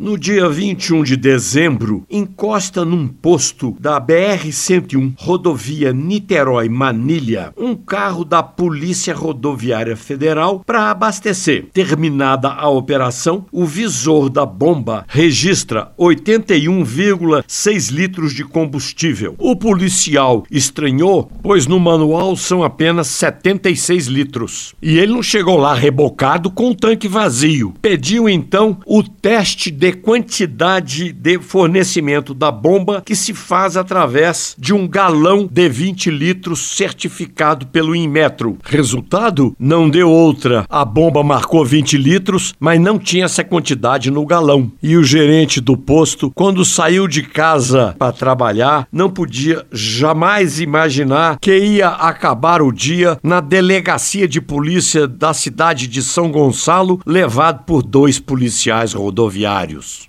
No dia 21 de dezembro, encosta num posto da BR-101, rodovia Niterói-Manilha, um carro da Polícia Rodoviária Federal para abastecer. Terminada a operação, o visor da bomba registra 81,6 litros de combustível. O policial estranhou, pois no manual são apenas 76 litros. E ele não chegou lá rebocado com o tanque vazio. Pediu então o teste de quantidade de fornecimento da bomba que se faz através de um galão de 20 litros certificado pelo Inmetro. Resultado? Não deu outra. A bomba marcou 20 litros, mas não tinha essa quantidade no galão. E o gerente do posto, quando saiu de casa para trabalhar, não podia jamais imaginar que ia acabar o dia na delegacia de polícia da cidade de São Gonçalo, levado por dois policiais rodoviários. News.